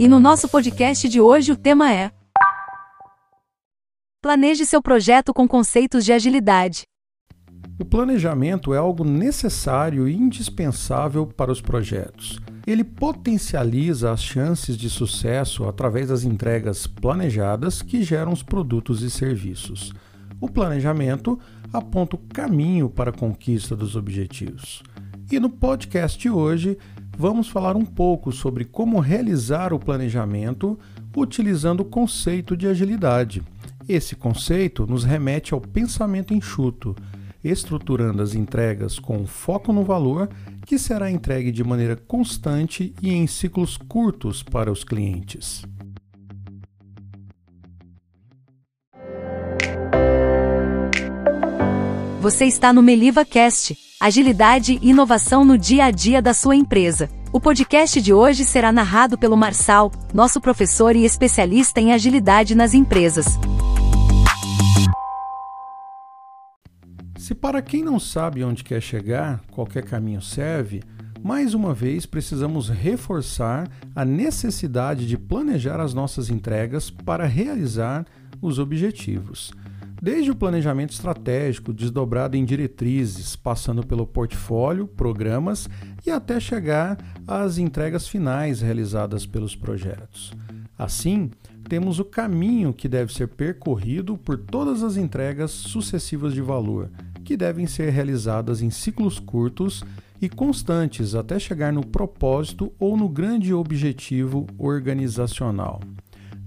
E no nosso podcast de hoje o tema é Planeje seu projeto com conceitos de agilidade. O planejamento é algo necessário e indispensável para os projetos. Ele potencializa as chances de sucesso através das entregas planejadas que geram os produtos e serviços. O planejamento aponta o caminho para a conquista dos objetivos. E no podcast de hoje, vamos falar um pouco sobre como realizar o planejamento utilizando o conceito de agilidade. Esse conceito nos remete ao pensamento enxuto, estruturando as entregas com foco no valor que será entregue de maneira constante e em ciclos curtos para os clientes. Você está no Meliva Cast, agilidade e inovação no dia a dia da sua empresa. O podcast de hoje será narrado pelo Marçal, nosso professor e especialista em agilidade nas empresas. Se para quem não sabe onde quer chegar, qualquer caminho serve, mais uma vez precisamos reforçar a necessidade de planejar as nossas entregas para realizar os objetivos. Desde o planejamento estratégico, desdobrado em diretrizes, passando pelo portfólio, programas e até chegar às entregas finais realizadas pelos projetos. Assim, temos o caminho que deve ser percorrido por todas as entregas sucessivas de valor, que devem ser realizadas em ciclos curtos e constantes até chegar no propósito ou no grande objetivo organizacional.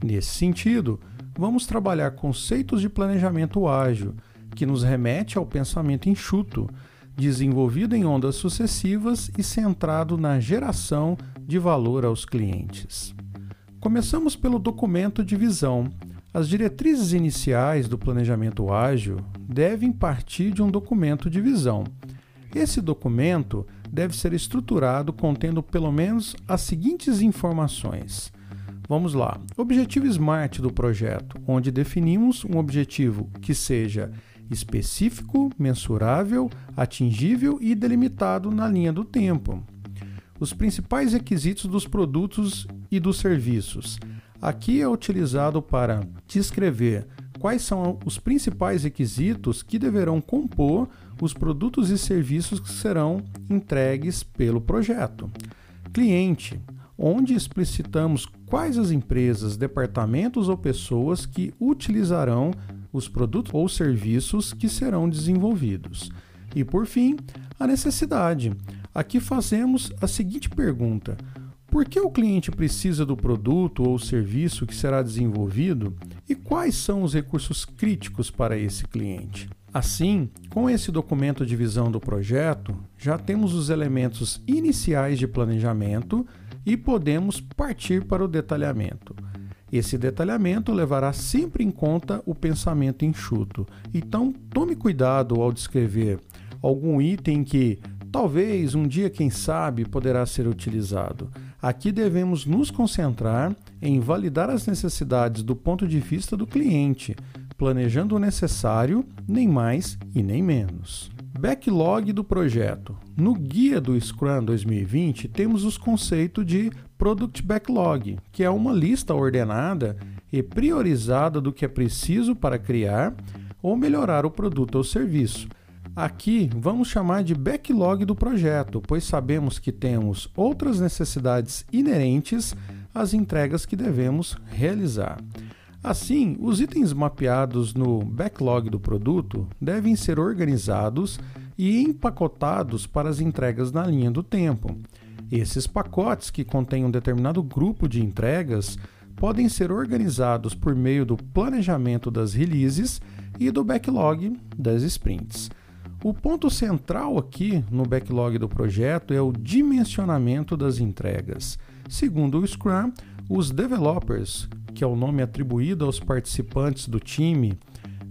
Nesse sentido, vamos trabalhar conceitos de planejamento ágil, que nos remete ao pensamento enxuto, desenvolvido em ondas sucessivas e centrado na geração de valor aos clientes. Começamos pelo documento de visão. As diretrizes iniciais do planejamento ágil devem partir de um documento de visão. Esse documento deve ser estruturado contendo pelo menos as seguintes informações: Vamos lá. Objetivo SMART do projeto, onde definimos um objetivo que seja específico, mensurável, atingível e delimitado na linha do tempo. Os principais requisitos dos produtos e dos serviços. Aqui é utilizado para descrever quais são os principais requisitos que deverão compor os produtos e serviços que serão entregues pelo projeto. Cliente onde explicitamos quais as empresas, departamentos ou pessoas que utilizarão os produtos ou serviços que serão desenvolvidos. E por fim, a necessidade. Aqui fazemos a seguinte pergunta: por que o cliente precisa do produto ou serviço que será desenvolvido e quais são os recursos críticos para esse cliente? Assim, com esse documento de visão do projeto, já temos os elementos iniciais de planejamento e podemos partir para o detalhamento. Esse detalhamento levará sempre em conta o pensamento enxuto. Então, tome cuidado ao descrever algum item que talvez um dia, quem sabe, poderá ser utilizado. Aqui devemos nos concentrar em validar as necessidades do ponto de vista do cliente, planejando o necessário, nem mais e nem menos. Backlog do projeto. No guia do Scrum 2020, temos os conceitos de Product Backlog, que é uma lista ordenada e priorizada do que é preciso para criar ou melhorar o produto ou serviço. Aqui vamos chamar de backlog do projeto, pois sabemos que temos outras necessidades inerentes às entregas que devemos realizar. Assim, os itens mapeados no backlog do produto devem ser organizados e empacotados para as entregas na linha do tempo. Esses pacotes, que contêm um determinado grupo de entregas, podem ser organizados por meio do planejamento das releases e do backlog das sprints. O ponto central aqui no backlog do projeto é o dimensionamento das entregas. Segundo o Scrum, os developers que é o nome atribuído aos participantes do time,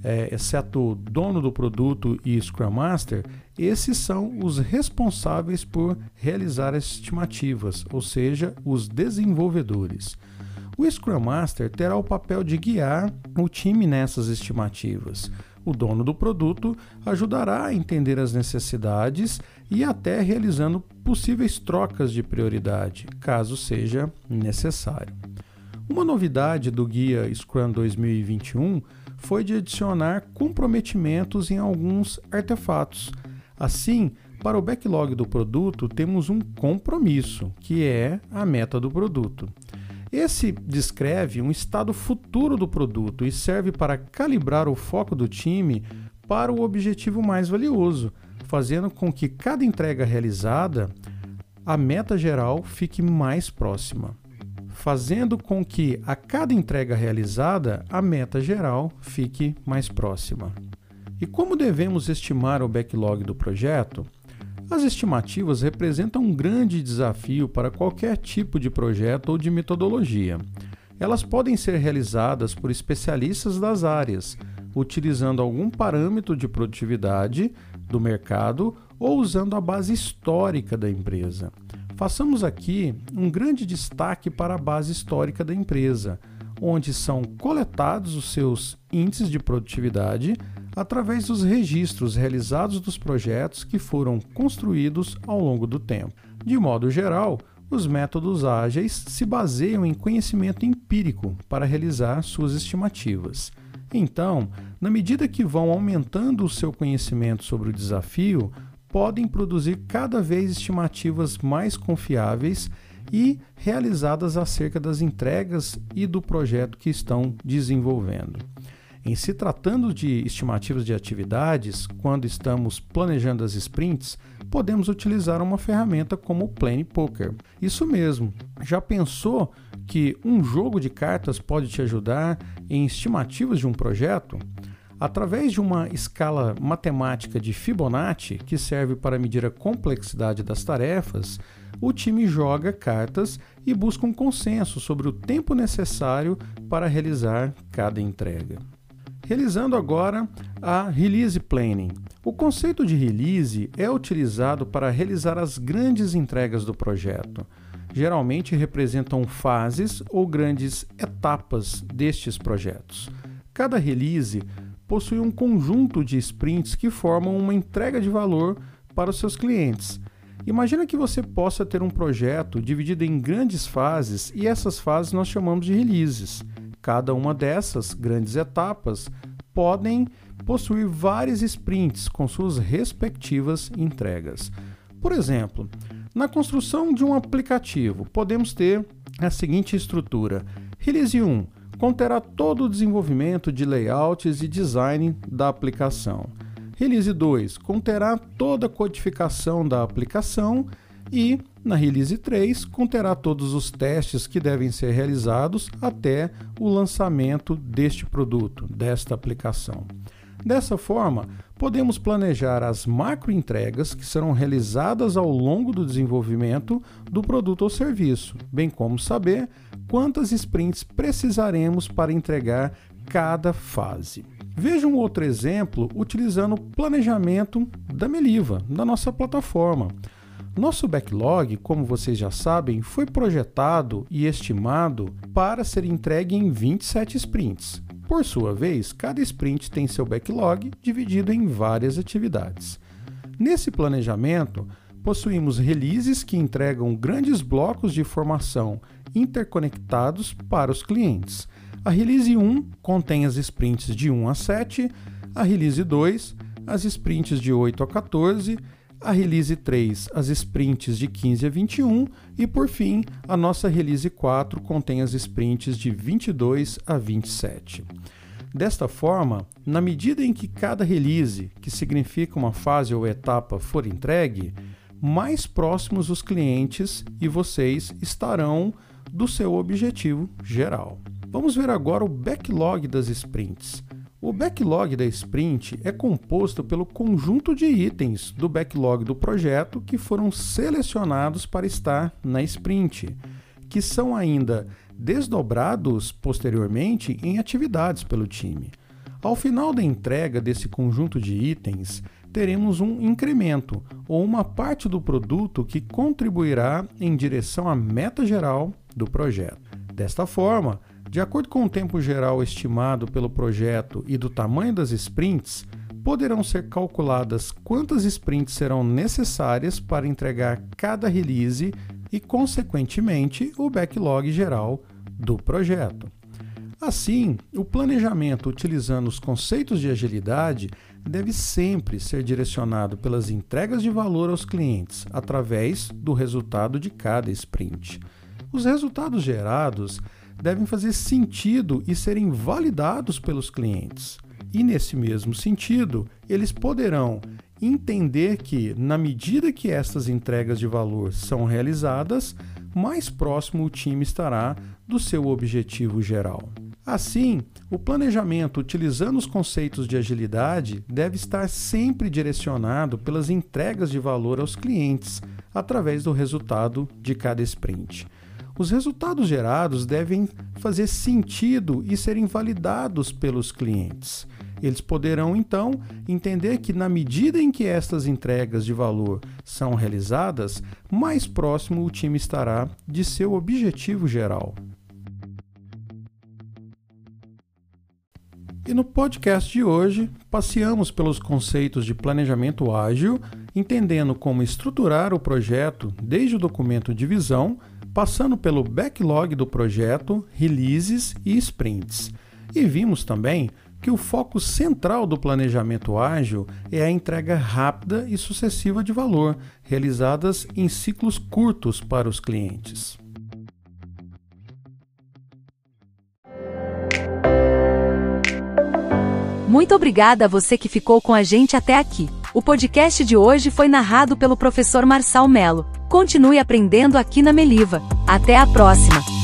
é, exceto o dono do produto e Scrum Master, esses são os responsáveis por realizar as estimativas, ou seja, os desenvolvedores. O Scrum Master terá o papel de guiar o time nessas estimativas. O dono do produto ajudará a entender as necessidades e até realizando possíveis trocas de prioridade, caso seja necessário. Uma novidade do guia Scrum 2021 foi de adicionar comprometimentos em alguns artefatos. Assim, para o backlog do produto, temos um compromisso, que é a meta do produto. Esse descreve um estado futuro do produto e serve para calibrar o foco do time para o objetivo mais valioso, fazendo com que cada entrega realizada, a meta geral fique mais próxima, fazendo com que a cada entrega realizada, a meta geral fique mais próxima. E como devemos estimar o backlog do projeto? As estimativas representam um grande desafio para qualquer tipo de projeto ou de metodologia. Elas podem ser realizadas por especialistas das áreas, utilizando algum parâmetro de produtividade do mercado ou usando a base histórica da empresa. Façamos aqui um grande destaque para a base histórica da empresa, onde são coletados os seus índices de produtividade através dos registros realizados dos projetos que foram construídos ao longo do tempo. De modo geral, os métodos ágeis se baseiam em conhecimento empírico para realizar suas estimativas. Então, na medida que vão aumentando o seu conhecimento sobre o desafio, podem produzir cada vez estimativas mais confiáveis e realizadas acerca das entregas e do projeto que estão desenvolvendo. Em se tratando de estimativas de atividades, quando estamos planejando as sprints, podemos utilizar uma ferramenta como o Plane Poker. Isso mesmo. Já pensou que um jogo de cartas pode te ajudar em estimativas de um projeto? Através de uma escala matemática de Fibonacci, que serve para medir a complexidade das tarefas, o time joga cartas e busca um consenso sobre o tempo necessário para realizar cada entrega. Realizando agora a Release Planning. O conceito de release é utilizado para realizar as grandes entregas do projeto. Geralmente representam fases ou grandes etapas destes projetos. Cada release possui um conjunto de sprints que formam uma entrega de valor para os seus clientes. Imagina que você possa ter um projeto dividido em grandes fases e essas fases nós chamamos de releases. Cada uma dessas grandes etapas podem possuir vários sprints com suas respectivas entregas. Por exemplo, na construção de um aplicativo, podemos ter a seguinte estrutura: Release 1 conterá todo o desenvolvimento de layouts e design da aplicação. Release 2 conterá toda a codificação da aplicação e na release 3 conterá todos os testes que devem ser realizados até o lançamento deste produto, desta aplicação. Dessa forma, podemos planejar as macroentregas que serão realizadas ao longo do desenvolvimento do produto ou serviço, bem como saber quantas sprints precisaremos para entregar cada fase. Veja um outro exemplo utilizando o planejamento da Meliva, da nossa plataforma. Nosso backlog, como vocês já sabem, foi projetado e estimado para ser entregue em 27 sprints. Por sua vez, cada sprint tem seu backlog dividido em várias atividades. Nesse planejamento, possuímos releases que entregam grandes blocos de informação interconectados para os clientes. A release 1 contém as sprints de 1 a 7, a release 2 as sprints de 8 a 14 a release 3 as sprints de 15 a 21 e por fim, a nossa release 4 contém as sprints de 22 a 27. Desta forma, na medida em que cada release, que significa uma fase ou etapa, for entregue, mais próximos os clientes e vocês estarão do seu objetivo geral. Vamos ver agora o backlog das sprints. O backlog da sprint é composto pelo conjunto de itens do backlog do projeto que foram selecionados para estar na sprint, que são ainda desdobrados posteriormente em atividades pelo time. Ao final da entrega desse conjunto de itens, teremos um incremento ou uma parte do produto que contribuirá em direção à meta geral do projeto. Desta forma, de acordo com o tempo geral estimado pelo projeto e do tamanho das sprints, poderão ser calculadas quantas sprints serão necessárias para entregar cada release e, consequentemente, o backlog geral do projeto. Assim, o planejamento utilizando os conceitos de agilidade deve sempre ser direcionado pelas entregas de valor aos clientes através do resultado de cada sprint. Os resultados gerados devem fazer sentido e serem validados pelos clientes. E nesse mesmo sentido, eles poderão entender que, na medida que estas entregas de valor são realizadas, mais próximo o time estará do seu objetivo geral. Assim, o planejamento utilizando os conceitos de agilidade deve estar sempre direcionado pelas entregas de valor aos clientes, através do resultado de cada sprint. Os resultados gerados devem fazer sentido e serem validados pelos clientes. Eles poderão então entender que, na medida em que estas entregas de valor são realizadas, mais próximo o time estará de seu objetivo geral. E no podcast de hoje, passeamos pelos conceitos de planejamento ágil, entendendo como estruturar o projeto desde o documento de visão, passando pelo backlog do projeto, releases e sprints. E vimos também que o foco central do planejamento ágil é a entrega rápida e sucessiva de valor, realizadas em ciclos curtos para os clientes. Muito obrigada a você que ficou com a gente até aqui. O podcast de hoje foi narrado pelo professor Marçal Melo. Continue aprendendo aqui na Meliva. Até a próxima!